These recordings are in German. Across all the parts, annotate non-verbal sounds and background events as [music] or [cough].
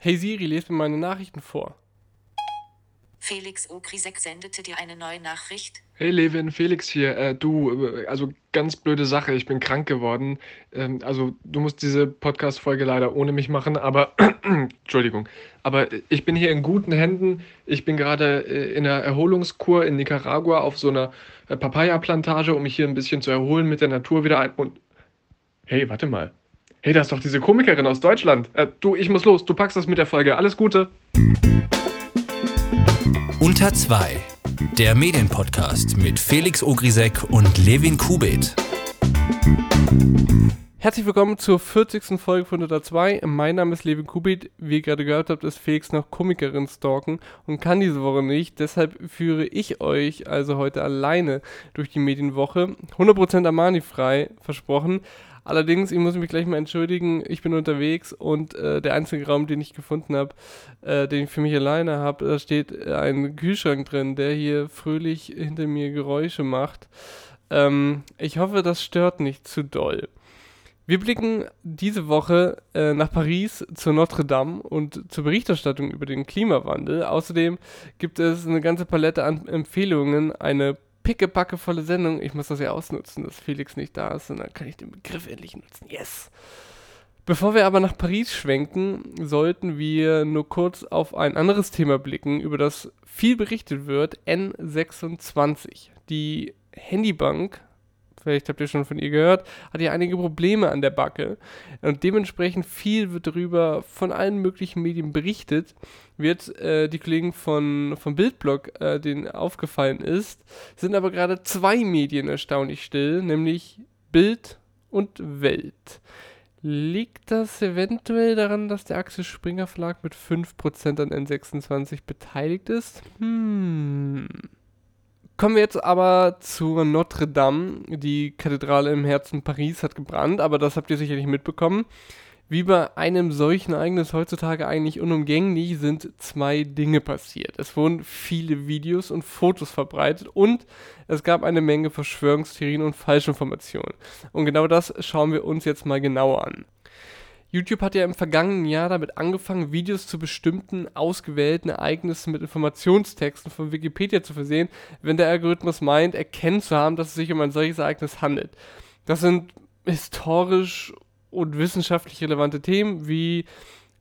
Hey Siri, lese mir meine Nachrichten vor. Felix Ogrisek sendete dir eine neue Nachricht. Hey Levin, Felix hier. Äh, du, äh, also ganz blöde Sache, ich bin krank geworden. Ähm, also du musst diese Podcast-Folge leider ohne mich machen, aber [clears throat] Entschuldigung. Aber ich bin hier in guten Händen. Ich bin gerade äh, in einer Erholungskur in Nicaragua auf so einer äh, Papaya-Plantage, um mich hier ein bisschen zu erholen, mit der Natur wieder ein. Und hey, warte mal. Hey, da ist doch diese Komikerin aus Deutschland. Äh, du, ich muss los. Du packst das mit der Folge. Alles Gute. Unter 2. Der Medienpodcast mit Felix Ogrisek und Levin Kubit. Herzlich willkommen zur 40. Folge von Unter 2. Mein Name ist Levin Kubit. Wie ihr gerade gehört habt, ist Felix noch Komikerin stalken und kann diese Woche nicht. Deshalb führe ich euch also heute alleine durch die Medienwoche. 100% Armani frei, versprochen. Allerdings, ich muss mich gleich mal entschuldigen, ich bin unterwegs und äh, der einzige Raum, den ich gefunden habe, äh, den ich für mich alleine habe, da steht äh, ein Kühlschrank drin, der hier fröhlich hinter mir Geräusche macht. Ähm, ich hoffe, das stört nicht zu doll. Wir blicken diese Woche äh, nach Paris zur Notre Dame und zur Berichterstattung über den Klimawandel. Außerdem gibt es eine ganze Palette an Empfehlungen, eine pickepackevolle Sendung. Ich muss das ja ausnutzen, dass Felix nicht da ist und dann kann ich den Begriff endlich nutzen. Yes! Bevor wir aber nach Paris schwenken, sollten wir nur kurz auf ein anderes Thema blicken, über das viel berichtet wird, N26. Die Handybank vielleicht habt ihr schon von ihr gehört, hat ja einige Probleme an der Backe. Und dementsprechend viel wird darüber von allen möglichen Medien berichtet. Wird äh, die Kollegen von, von Bildblog, äh, denen aufgefallen ist, sind aber gerade zwei Medien erstaunlich still, nämlich Bild und Welt. Liegt das eventuell daran, dass der Axel Springer Verlag mit 5% an N26 beteiligt ist? Hm. Kommen wir jetzt aber zur Notre Dame. Die Kathedrale im Herzen Paris hat gebrannt, aber das habt ihr sicherlich mitbekommen. Wie bei einem solchen Ereignis heutzutage eigentlich unumgänglich sind zwei Dinge passiert. Es wurden viele Videos und Fotos verbreitet und es gab eine Menge Verschwörungstheorien und Falschinformationen. Und genau das schauen wir uns jetzt mal genauer an. YouTube hat ja im vergangenen Jahr damit angefangen, Videos zu bestimmten ausgewählten Ereignissen mit Informationstexten von Wikipedia zu versehen, wenn der Algorithmus meint, erkennen zu haben, dass es sich um ein solches Ereignis handelt. Das sind historisch und wissenschaftlich relevante Themen wie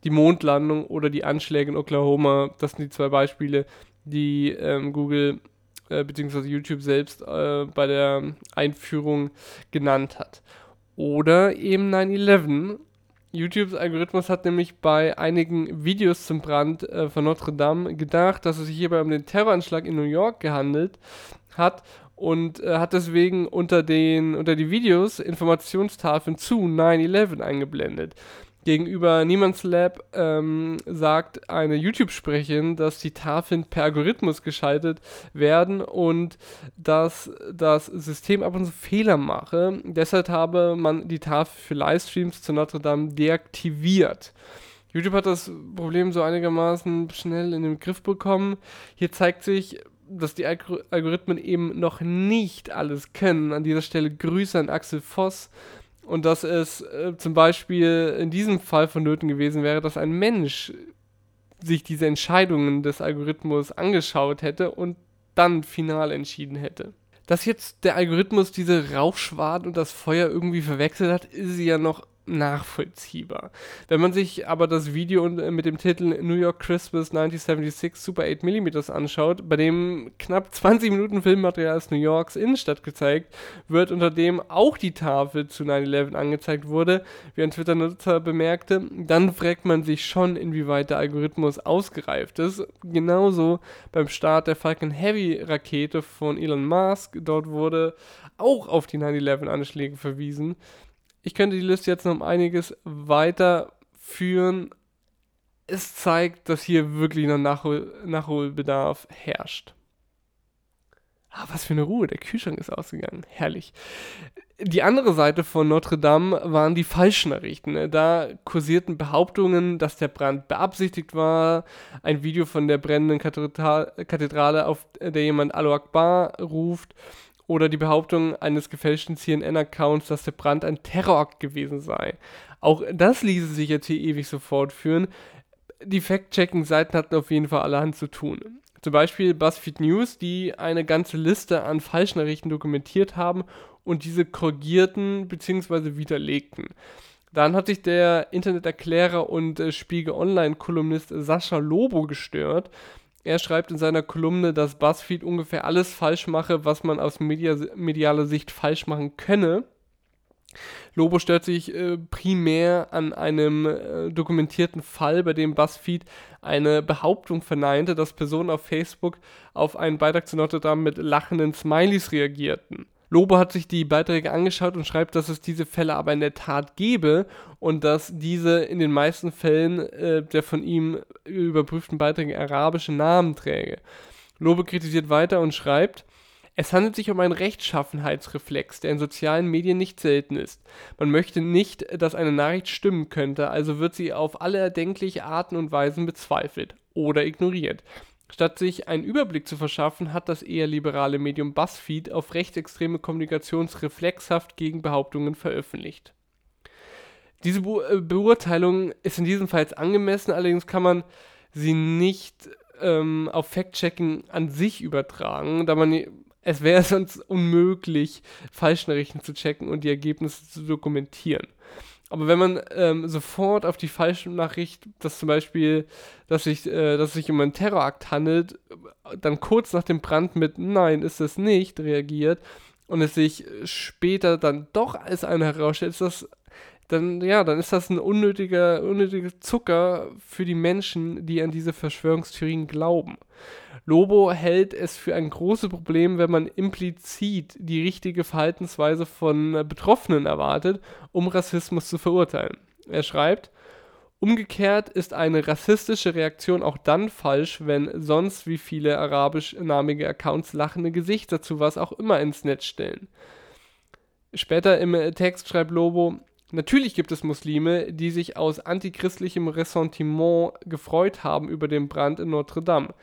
die Mondlandung oder die Anschläge in Oklahoma. Das sind die zwei Beispiele, die ähm, Google äh, bzw. YouTube selbst äh, bei der Einführung genannt hat. Oder eben 9-11 YouTubes Algorithmus hat nämlich bei einigen Videos zum Brand äh, von Notre Dame gedacht, dass es sich hierbei um den Terroranschlag in New York gehandelt hat und äh, hat deswegen unter, den, unter die Videos Informationstafeln zu 9-11 eingeblendet. Gegenüber Niemands Lab ähm, sagt eine YouTube-Sprecherin, dass die Tafeln per Algorithmus geschaltet werden und dass das System ab und zu Fehler mache. Deshalb habe man die Tafel für Livestreams zu Notre Dame deaktiviert. YouTube hat das Problem so einigermaßen schnell in den Griff bekommen. Hier zeigt sich, dass die Algorithmen eben noch nicht alles können. An dieser Stelle Grüße an Axel Voss und dass es äh, zum Beispiel in diesem Fall vonnöten gewesen wäre, dass ein Mensch sich diese Entscheidungen des Algorithmus angeschaut hätte und dann final entschieden hätte. Dass jetzt der Algorithmus diese Rauchschwaden und das Feuer irgendwie verwechselt hat, ist ja noch nachvollziehbar. Wenn man sich aber das Video äh, mit dem Titel New York Christmas 1976 Super 8 mm anschaut, bei dem knapp 20 Minuten Filmmaterial aus New Yorks Innenstadt gezeigt wird, unter dem auch die Tafel zu 9-11 angezeigt wurde, wie ein Twitter-Nutzer bemerkte, dann fragt man sich schon, inwieweit der Algorithmus ausgereift ist. Genauso beim Start der Falcon Heavy Rakete von Elon Musk, dort wurde auch auf die 9-11-Anschläge verwiesen. Ich könnte die Liste jetzt noch um einiges weiterführen. Es zeigt, dass hier wirklich noch Nachhol Nachholbedarf herrscht. Ah, was für eine Ruhe, der Kühlschrank ist ausgegangen. Herrlich. Die andere Seite von Notre Dame waren die falschen Nachrichten. Da kursierten Behauptungen, dass der Brand beabsichtigt war. Ein Video von der brennenden Kathedrale, auf der jemand Alo Akbar ruft oder die Behauptung eines gefälschten CNN-Accounts, dass der Brand ein Terrorakt gewesen sei. Auch das ließe sich jetzt hier ewig so fortführen. die Fact-Checking-Seiten hatten auf jeden Fall allerhand zu tun. Zum Beispiel BuzzFeed News, die eine ganze Liste an Falschnachrichten dokumentiert haben und diese korrigierten bzw. widerlegten. Dann hat sich der Interneterklärer und äh, Spiegel Online-Kolumnist Sascha Lobo gestört. Er schreibt in seiner Kolumne, dass BuzzFeed ungefähr alles falsch mache, was man aus media medialer Sicht falsch machen könne. Lobo stört sich äh, primär an einem äh, dokumentierten Fall, bei dem BuzzFeed eine Behauptung verneinte, dass Personen auf Facebook auf einen Beitrag zu Notre Dame mit lachenden Smileys reagierten. Lobo hat sich die Beiträge angeschaut und schreibt, dass es diese Fälle aber in der Tat gebe und dass diese in den meisten Fällen äh, der von ihm überprüften Beiträge arabische Namen träge. Lobo kritisiert weiter und schreibt, es handelt sich um einen Rechtschaffenheitsreflex, der in sozialen Medien nicht selten ist. Man möchte nicht, dass eine Nachricht stimmen könnte, also wird sie auf alle erdenkliche Arten und Weisen bezweifelt oder ignoriert. Statt sich einen Überblick zu verschaffen, hat das eher liberale Medium BuzzFeed auf rechtsextreme Kommunikationsreflexhaft gegen Behauptungen veröffentlicht. Diese Be äh, Beurteilung ist in diesem Fall angemessen, allerdings kann man sie nicht ähm, auf Fact-Checking an sich übertragen, da man es wäre [laughs] sonst unmöglich, Falschnachrichten zu checken und die Ergebnisse zu dokumentieren. Aber wenn man ähm, sofort auf die falsche Nachricht, dass zum Beispiel, dass, sich, äh, dass sich um einen Terrorakt handelt, dann kurz nach dem Brand mit Nein, ist es nicht reagiert und es sich später dann doch als eine herausstellt, ist das dann, ja, dann ist das ein unnötiger, unnötiger Zucker für die Menschen, die an diese Verschwörungstheorien glauben. Lobo hält es für ein großes Problem, wenn man implizit die richtige Verhaltensweise von Betroffenen erwartet, um Rassismus zu verurteilen. Er schreibt, Umgekehrt ist eine rassistische Reaktion auch dann falsch, wenn sonst wie viele arabischnamige Accounts lachende Gesichter zu was auch immer ins Netz stellen. Später im Text schreibt Lobo, Natürlich gibt es Muslime, die sich aus antichristlichem Ressentiment gefreut haben über den Brand in Notre Dame.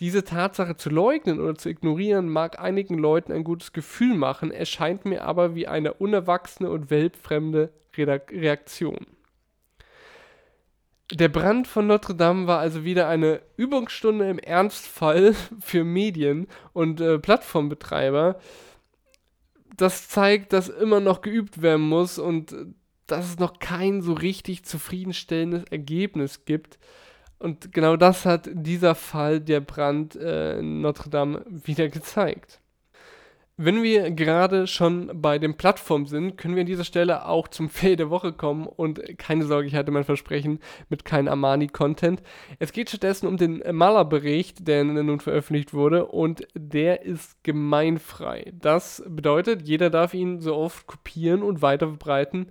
Diese Tatsache zu leugnen oder zu ignorieren mag einigen Leuten ein gutes Gefühl machen, erscheint mir aber wie eine unerwachsene und weltfremde Reaktion. Der Brand von Notre Dame war also wieder eine Übungsstunde im Ernstfall [laughs] für Medien und äh, Plattformbetreiber. Das zeigt, dass immer noch geübt werden muss und dass es noch kein so richtig zufriedenstellendes Ergebnis gibt. Und genau das hat dieser Fall der Brand äh, in Notre Dame wieder gezeigt. Wenn wir gerade schon bei den Plattformen sind, können wir an dieser Stelle auch zum Fail der Woche kommen und keine Sorge, ich hatte mein Versprechen mit keinem Armani-Content. Es geht stattdessen um den Maler-Bericht, der nun veröffentlicht wurde und der ist gemeinfrei. Das bedeutet, jeder darf ihn so oft kopieren und weiterverbreiten,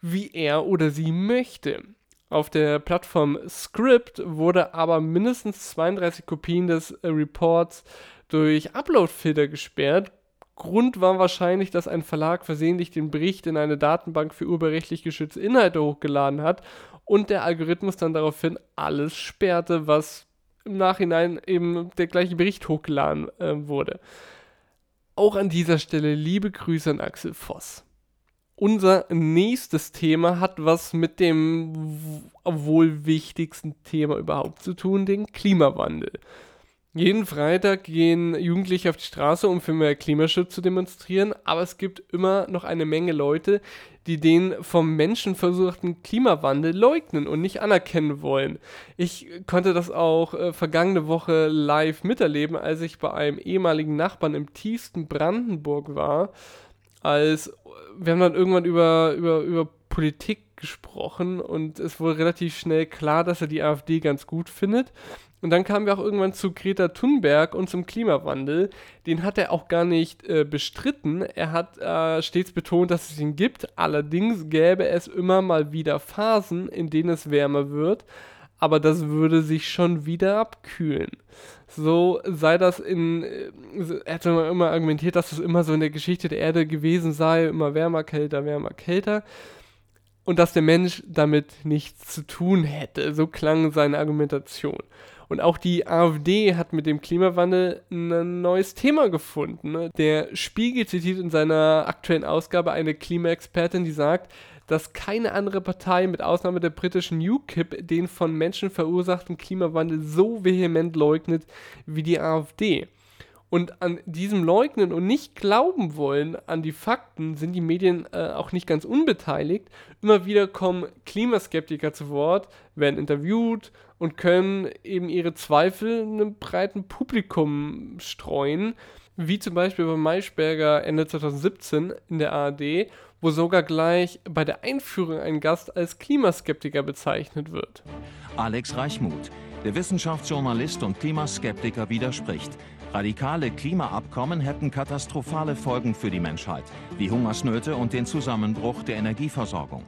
wie er oder sie möchte. Auf der Plattform Script wurde aber mindestens 32 Kopien des Reports durch Upload-Filter gesperrt. Grund war wahrscheinlich, dass ein Verlag versehentlich den Bericht in eine Datenbank für urheberrechtlich geschützte Inhalte hochgeladen hat und der Algorithmus dann daraufhin alles sperrte, was im Nachhinein eben der gleiche Bericht hochgeladen äh, wurde. Auch an dieser Stelle liebe Grüße an Axel Voss unser nächstes Thema hat was mit dem wohl wichtigsten Thema überhaupt zu tun, den Klimawandel. Jeden Freitag gehen Jugendliche auf die Straße, um für mehr Klimaschutz zu demonstrieren, aber es gibt immer noch eine Menge Leute, die den vom Menschen versuchten Klimawandel leugnen und nicht anerkennen wollen. Ich konnte das auch äh, vergangene Woche live miterleben, als ich bei einem ehemaligen Nachbarn im tiefsten Brandenburg war als wir haben dann irgendwann über, über, über Politik gesprochen und es wurde relativ schnell klar, dass er die AfD ganz gut findet. Und dann kamen wir auch irgendwann zu Greta Thunberg und zum Klimawandel. Den hat er auch gar nicht äh, bestritten. Er hat äh, stets betont, dass es ihn gibt. Allerdings gäbe es immer mal wieder Phasen, in denen es wärmer wird. Aber das würde sich schon wieder abkühlen so sei das in, äh, er hat immer argumentiert, dass das immer so in der Geschichte der Erde gewesen sei, immer wärmer, kälter, wärmer, kälter. Und dass der Mensch damit nichts zu tun hätte. So klang seine Argumentation. Und auch die AfD hat mit dem Klimawandel ein neues Thema gefunden. Ne? Der Spiegel zitiert in seiner aktuellen Ausgabe eine Klimaexpertin, die sagt, dass keine andere Partei mit Ausnahme der britischen UKIP den von Menschen verursachten Klimawandel so vehement leugnet wie die AfD. Und an diesem Leugnen und nicht glauben wollen an die Fakten sind die Medien äh, auch nicht ganz unbeteiligt. Immer wieder kommen Klimaskeptiker zu Wort, werden interviewt und können eben ihre Zweifel einem breiten Publikum streuen. Wie zum Beispiel bei Maischberger Ende 2017 in der ARD, wo sogar gleich bei der Einführung ein Gast als Klimaskeptiker bezeichnet wird. Alex Reichmuth, der Wissenschaftsjournalist und Klimaskeptiker, widerspricht. Radikale Klimaabkommen hätten katastrophale Folgen für die Menschheit, wie Hungersnöte und den Zusammenbruch der Energieversorgung.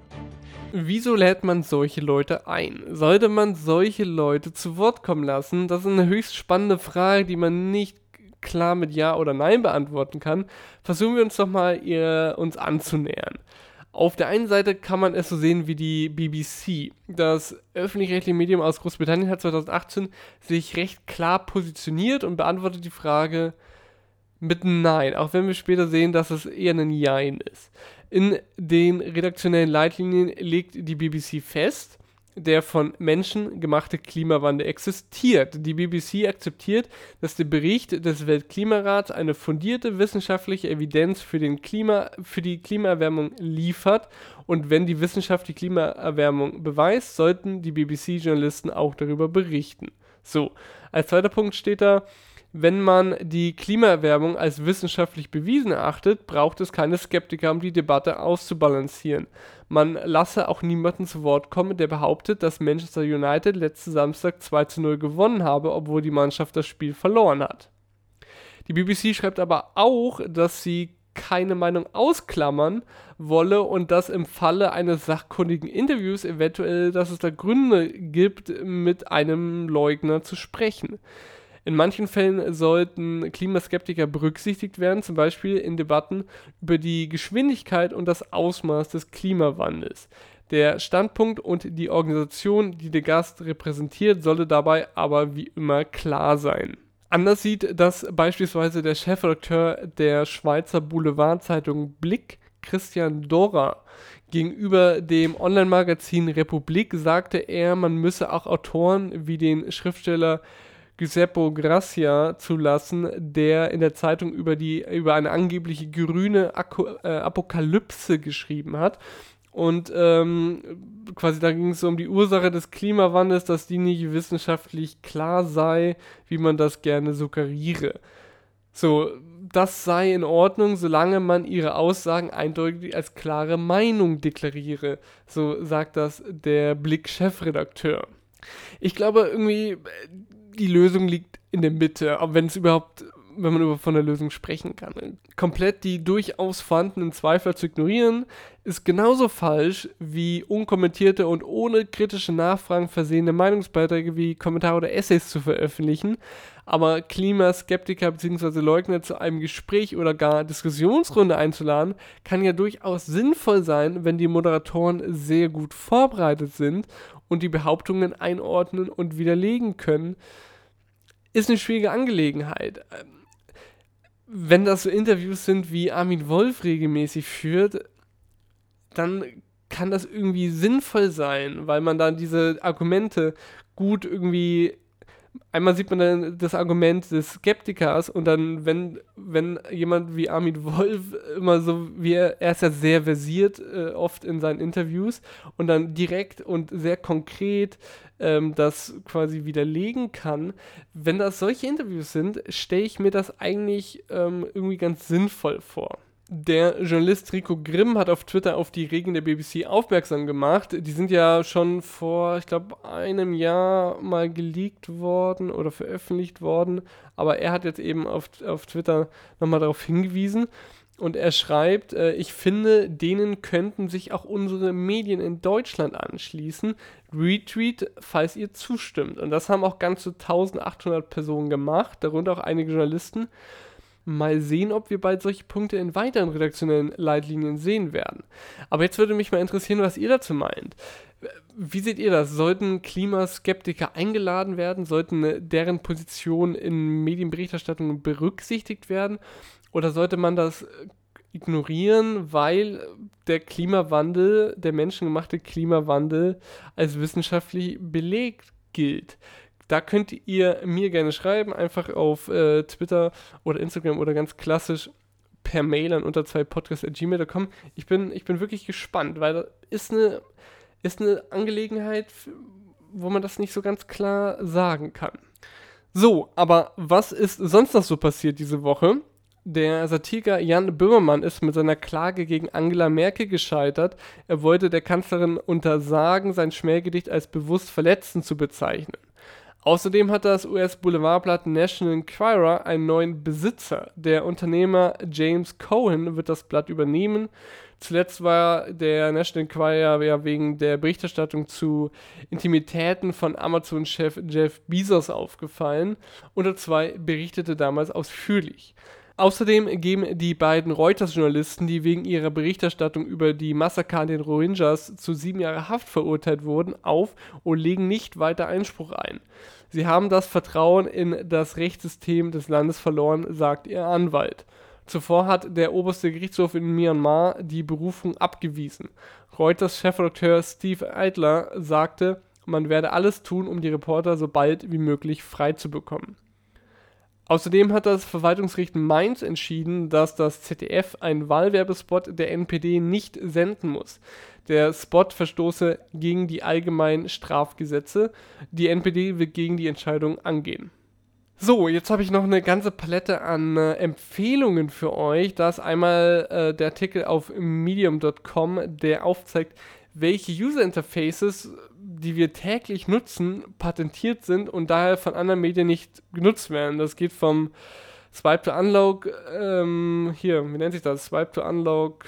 Wieso lädt man solche Leute ein? Sollte man solche Leute zu Wort kommen lassen? Das ist eine höchst spannende Frage, die man nicht klar mit Ja oder Nein beantworten kann. Versuchen wir uns doch mal ihr, uns anzunähern. Auf der einen Seite kann man es so sehen wie die BBC. Das öffentlich-rechtliche Medium aus Großbritannien hat 2018 sich recht klar positioniert und beantwortet die Frage mit Nein, auch wenn wir später sehen, dass es eher ein Jein ist. In den redaktionellen Leitlinien legt die BBC fest, der von Menschen gemachte Klimawandel existiert. Die BBC akzeptiert, dass der Bericht des Weltklimarats eine fundierte wissenschaftliche Evidenz für, den Klima, für die Klimaerwärmung liefert und wenn die Wissenschaft die Klimaerwärmung beweist, sollten die BBC-Journalisten auch darüber berichten. So, als zweiter Punkt steht da, wenn man die Klimaerwärmung als wissenschaftlich bewiesen erachtet, braucht es keine Skeptiker, um die Debatte auszubalancieren. Man lasse auch niemanden zu Wort kommen, der behauptet, dass Manchester United letzten Samstag 2 zu 0 gewonnen habe, obwohl die Mannschaft das Spiel verloren hat. Die BBC schreibt aber auch, dass sie keine Meinung ausklammern wolle und dass im Falle eines sachkundigen Interviews eventuell, dass es da Gründe gibt, mit einem Leugner zu sprechen. In manchen Fällen sollten Klimaskeptiker berücksichtigt werden, zum Beispiel in Debatten über die Geschwindigkeit und das Ausmaß des Klimawandels. Der Standpunkt und die Organisation, die der Gast repräsentiert, solle dabei aber wie immer klar sein. Anders sieht das beispielsweise der Chefredakteur der Schweizer Boulevardzeitung Blick, Christian Dora. Gegenüber dem Online-Magazin Republik sagte er, man müsse auch Autoren wie den Schriftsteller Giuseppe Gracia zulassen, der in der Zeitung über, die, über eine angebliche grüne Ako äh, Apokalypse geschrieben hat. Und ähm, quasi da ging es um die Ursache des Klimawandels, dass die nicht wissenschaftlich klar sei, wie man das gerne suggeriere. So, das sei in Ordnung, solange man ihre Aussagen eindeutig als klare Meinung deklariere. So sagt das der Blick-Chefredakteur. Ich glaube irgendwie, die Lösung liegt in der Mitte, aber wenn es überhaupt, wenn man über von der Lösung sprechen kann. Komplett die durchaus vorhandenen Zweifler zu ignorieren, ist genauso falsch wie unkommentierte und ohne kritische Nachfragen versehene Meinungsbeiträge wie Kommentare oder Essays zu veröffentlichen. Aber Klimaskeptiker bzw. Leugner zu einem Gespräch oder gar Diskussionsrunde einzuladen, kann ja durchaus sinnvoll sein, wenn die Moderatoren sehr gut vorbereitet sind und die Behauptungen einordnen und widerlegen können ist eine schwierige Angelegenheit. Ähm, wenn das so Interviews sind, wie Armin Wolf regelmäßig führt, dann kann das irgendwie sinnvoll sein, weil man dann diese Argumente gut irgendwie einmal sieht man dann das Argument des Skeptikers und dann, wenn, wenn jemand wie Armin Wolf immer so, wie er, er ist ja sehr versiert äh, oft in seinen Interviews und dann direkt und sehr konkret ähm, das quasi widerlegen kann. Wenn das solche Interviews sind, stelle ich mir das eigentlich ähm, irgendwie ganz sinnvoll vor. Der Journalist Rico Grimm hat auf Twitter auf die Regeln der BBC aufmerksam gemacht. Die sind ja schon vor, ich glaube, einem Jahr mal geleakt worden oder veröffentlicht worden. Aber er hat jetzt eben auf, auf Twitter nochmal darauf hingewiesen. Und er schreibt, äh, ich finde, denen könnten sich auch unsere Medien in Deutschland anschließen. Retweet, falls ihr zustimmt. Und das haben auch ganze 1800 Personen gemacht, darunter auch einige Journalisten. Mal sehen, ob wir bald solche Punkte in weiteren redaktionellen Leitlinien sehen werden. Aber jetzt würde mich mal interessieren, was ihr dazu meint. Wie seht ihr das? Sollten Klimaskeptiker eingeladen werden? Sollten deren Position in Medienberichterstattungen berücksichtigt werden? Oder sollte man das ignorieren, weil der Klimawandel, der menschengemachte Klimawandel als wissenschaftlich belegt gilt. Da könnt ihr mir gerne schreiben, einfach auf äh, Twitter oder Instagram oder ganz klassisch per Mail an unter zwei podcast.gmail.com. Ich bin, ich bin wirklich gespannt, weil das ist eine, ist eine Angelegenheit, wo man das nicht so ganz klar sagen kann. So, aber was ist sonst noch so passiert diese Woche? Der Satiriker Jan Böhmermann ist mit seiner Klage gegen Angela Merkel gescheitert. Er wollte der Kanzlerin untersagen, sein Schmähgedicht als bewusst verletzend zu bezeichnen. Außerdem hat das US-Boulevardblatt National Enquirer einen neuen Besitzer. Der Unternehmer James Cohen wird das Blatt übernehmen. Zuletzt war der National Enquirer ja wegen der Berichterstattung zu Intimitäten von Amazon-Chef Jeff Bezos aufgefallen. Unter zwei berichtete damals ausführlich. Außerdem geben die beiden Reuters-Journalisten, die wegen ihrer Berichterstattung über die Massaker an den Rohingyas zu sieben Jahre Haft verurteilt wurden, auf und legen nicht weiter Einspruch ein. Sie haben das Vertrauen in das Rechtssystem des Landes verloren, sagt ihr Anwalt. Zuvor hat der oberste Gerichtshof in Myanmar die Berufung abgewiesen. Reuters Chefredakteur Steve Eidler sagte, man werde alles tun, um die Reporter so bald wie möglich frei zu bekommen. Außerdem hat das Verwaltungsgericht Mainz entschieden, dass das ZDF einen Wahlwerbespot der NPD nicht senden muss. Der Spot verstoße gegen die allgemeinen Strafgesetze. Die NPD wird gegen die Entscheidung angehen. So, jetzt habe ich noch eine ganze Palette an äh, Empfehlungen für euch. Da ist einmal äh, der Artikel auf medium.com, der aufzeigt, welche User Interfaces die wir täglich nutzen, patentiert sind und daher von anderen Medien nicht genutzt werden. Das geht vom Swipe to Unlock, ähm, hier, wie nennt sich das? Swipe to Unlock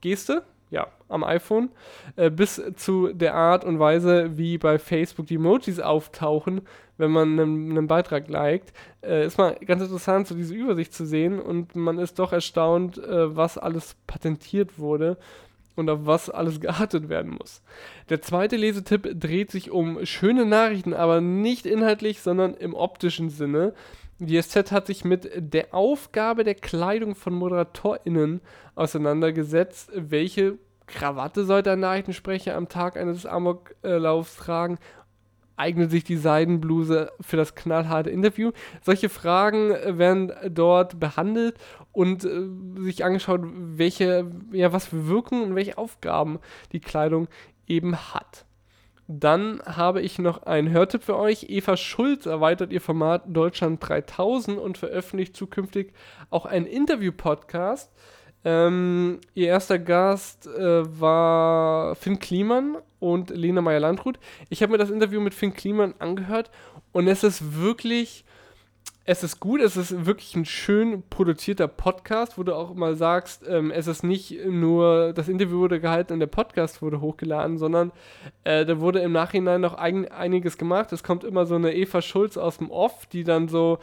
Geste, ja, am iPhone, äh, bis zu der Art und Weise, wie bei Facebook die Emojis auftauchen, wenn man einen, Beitrag liked. Äh, ist mal ganz interessant, so diese Übersicht zu sehen und man ist doch erstaunt, äh, was alles patentiert wurde und auf was alles geachtet werden muss. Der zweite Lesetipp dreht sich um schöne Nachrichten, aber nicht inhaltlich, sondern im optischen Sinne. Die SZ hat sich mit der Aufgabe der Kleidung von ModeratorInnen auseinandergesetzt. Welche Krawatte sollte ein Nachrichtensprecher am Tag eines Amoklaufs tragen eignet sich die Seidenbluse für das knallharte Interview? Solche Fragen äh, werden dort behandelt und äh, sich angeschaut, welche, ja, was für Wirkungen und welche Aufgaben die Kleidung eben hat. Dann habe ich noch einen Hörtipp für euch. Eva Schulz erweitert ihr Format Deutschland 3000 und veröffentlicht zukünftig auch einen Interview-Podcast. Ähm, ihr erster Gast äh, war Finn Kliman und Lena Meyer-Landrut. Ich habe mir das Interview mit Finn Kliman angehört und es ist wirklich, es ist gut, es ist wirklich ein schön produzierter Podcast, wo du auch mal sagst, ähm, es ist nicht nur, das Interview wurde gehalten und der Podcast wurde hochgeladen, sondern äh, da wurde im Nachhinein noch ein, einiges gemacht. Es kommt immer so eine Eva Schulz aus dem Off, die dann so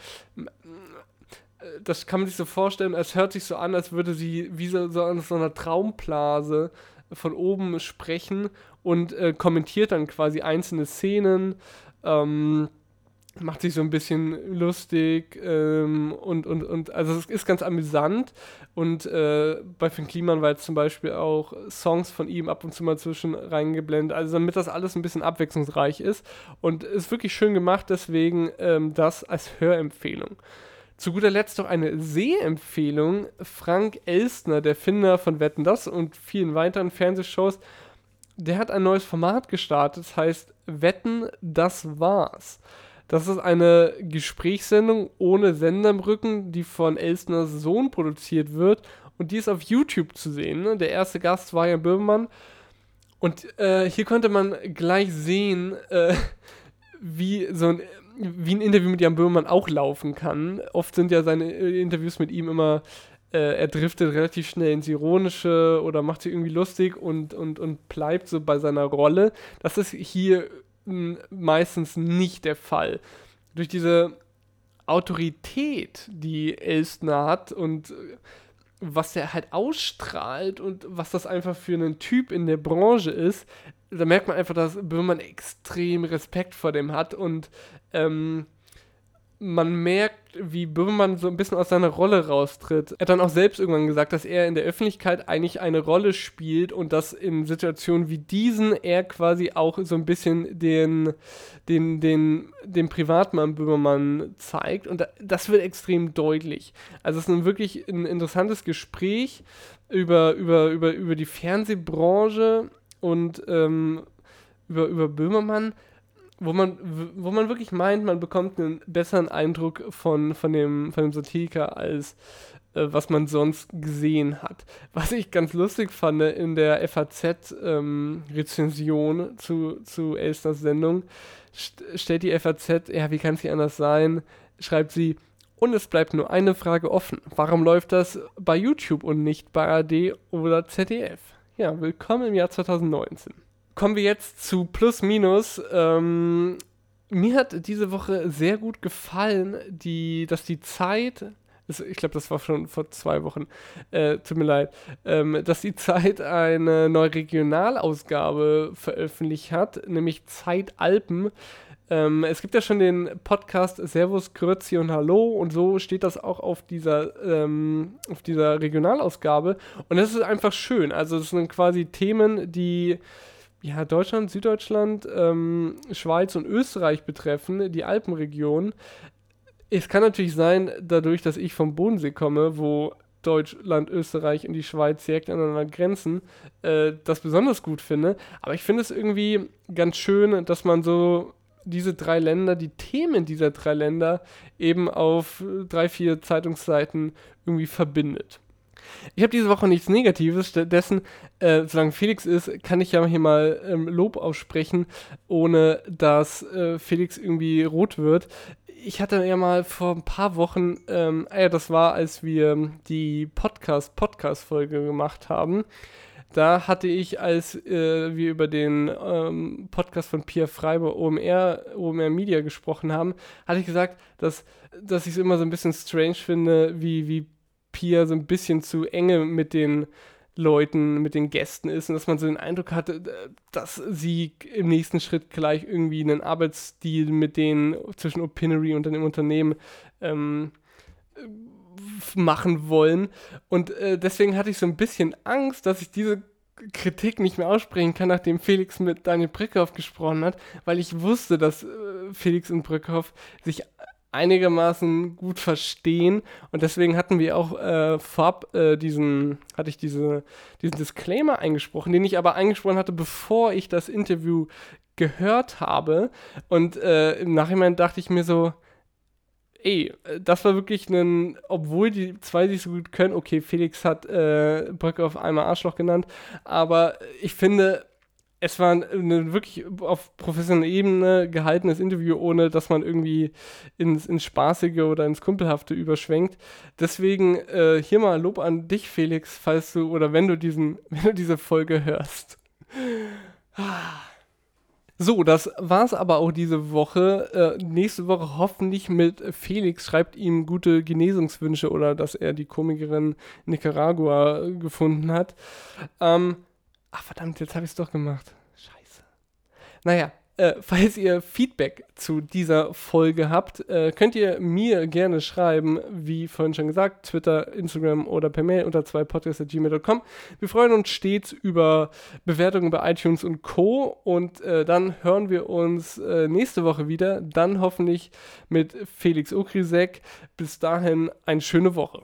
das kann man sich so vorstellen, es hört sich so an, als würde sie wie so, so an so einer Traumblase von oben sprechen und äh, kommentiert dann quasi einzelne Szenen, ähm, macht sich so ein bisschen lustig ähm, und, und, und also es ist ganz amüsant und äh, bei Finn Kliman war jetzt zum Beispiel auch Songs von ihm ab und zu mal zwischen reingeblendet, also damit das alles ein bisschen abwechslungsreich ist und ist wirklich schön gemacht, deswegen ähm, das als Hörempfehlung. Zu guter Letzt noch eine Sehempfehlung. Frank Elstner, der Finder von Wetten Das und vielen weiteren Fernsehshows, der hat ein neues Format gestartet, das heißt Wetten, das war's. Das ist eine Gesprächssendung ohne Sender im Rücken, die von Elstners Sohn produziert wird und die ist auf YouTube zu sehen. Ne? Der erste Gast war Jan Böhmermann und äh, hier konnte man gleich sehen, äh, wie so ein wie ein Interview mit Jan Böhmermann auch laufen kann. Oft sind ja seine äh, Interviews mit ihm immer, äh, er driftet relativ schnell ins Ironische oder macht sich irgendwie lustig und, und, und bleibt so bei seiner Rolle. Das ist hier meistens nicht der Fall. Durch diese Autorität, die Elstner hat und äh, was er halt ausstrahlt und was das einfach für einen Typ in der Branche ist, da merkt man einfach, dass Böhmermann extrem Respekt vor dem hat und ähm, man merkt, wie Böhmermann so ein bisschen aus seiner Rolle raustritt. Er hat dann auch selbst irgendwann gesagt, dass er in der Öffentlichkeit eigentlich eine Rolle spielt und dass in Situationen wie diesen er quasi auch so ein bisschen den, den, den, den Privatmann Böhmermann zeigt. Und das wird extrem deutlich. Also es ist ein wirklich ein interessantes Gespräch über, über, über, über die Fernsehbranche und ähm, über, über Böhmermann wo man, wo man wirklich meint, man bekommt einen besseren Eindruck von, von, dem, von dem Satiriker als äh, was man sonst gesehen hat. Was ich ganz lustig fand in der FAZ-Rezension ähm, zu, zu Elsters Sendung, st stellt die FAZ, ja, wie kann es hier anders sein, schreibt sie, und es bleibt nur eine Frage offen. Warum läuft das bei YouTube und nicht bei AD oder ZDF? Ja, willkommen im Jahr 2019 kommen wir jetzt zu Plus Minus. Ähm, mir hat diese Woche sehr gut gefallen, die, dass die Zeit, ich glaube, das war schon vor zwei Wochen, äh, tut mir leid, ähm, dass die Zeit eine neue Regionalausgabe veröffentlicht hat, nämlich Zeit Alpen. Ähm, es gibt ja schon den Podcast Servus, Grüezi und Hallo und so steht das auch auf dieser, ähm, auf dieser Regionalausgabe. Und das ist einfach schön. Also es sind quasi Themen, die ja, Deutschland, Süddeutschland, ähm, Schweiz und Österreich betreffen, die Alpenregion. Es kann natürlich sein, dadurch, dass ich vom Bodensee komme, wo Deutschland, Österreich und die Schweiz direkt aneinander grenzen, äh, das besonders gut finde. Aber ich finde es irgendwie ganz schön, dass man so diese drei Länder, die Themen dieser drei Länder eben auf drei, vier Zeitungsseiten irgendwie verbindet. Ich habe diese Woche nichts Negatives, stattdessen, äh, solange Felix ist, kann ich ja hier mal ähm, Lob aussprechen, ohne dass äh, Felix irgendwie rot wird. Ich hatte ja mal vor ein paar Wochen, ähm, ja, das war, als wir die Podcast-Podcast-Folge gemacht haben. Da hatte ich, als äh, wir über den ähm, Podcast von Pierre Freiber OMR, OMR Media gesprochen haben, hatte ich gesagt, dass, dass ich es immer so ein bisschen strange finde, wie, wie Pia so ein bisschen zu enge mit den Leuten, mit den Gästen ist und dass man so den Eindruck hatte, dass sie im nächsten Schritt gleich irgendwie einen Arbeitsstil mit denen zwischen Opinory und dem Unternehmen ähm, machen wollen. Und äh, deswegen hatte ich so ein bisschen Angst, dass ich diese Kritik nicht mehr aussprechen kann, nachdem Felix mit Daniel Brückhoff gesprochen hat, weil ich wusste, dass äh, Felix und Brückhoff sich einigermaßen gut verstehen. Und deswegen hatten wir auch äh, vorab äh, diesen, hatte ich diese, diesen Disclaimer eingesprochen, den ich aber eingesprochen hatte, bevor ich das Interview gehört habe. Und äh, im Nachhinein dachte ich mir so, ey, das war wirklich ein, obwohl die zwei sich so gut können, okay, Felix hat äh, Brücke auf einmal Arschloch genannt, aber ich finde, es war ein wirklich auf professioneller Ebene gehaltenes Interview, ohne dass man irgendwie ins, ins Spaßige oder ins Kumpelhafte überschwenkt. Deswegen äh, hier mal Lob an dich, Felix, falls du oder wenn du diesen, [laughs] wenn du diese Folge hörst. So, das war's aber auch diese Woche. Äh, nächste Woche hoffentlich mit Felix. Schreibt ihm gute Genesungswünsche oder dass er die Komikerin Nicaragua gefunden hat. Ähm, Ach verdammt, jetzt habe ich es doch gemacht. Scheiße. Naja, äh, [laughs] falls ihr Feedback zu dieser Folge habt, äh, könnt ihr mir gerne schreiben, wie vorhin schon gesagt, Twitter, Instagram oder per Mail unter zwei podcasts.gmail.com. Wir freuen uns stets über Bewertungen bei iTunes und Co. Und äh, dann hören wir uns äh, nächste Woche wieder, dann hoffentlich mit Felix Okrisek. Bis dahin eine schöne Woche.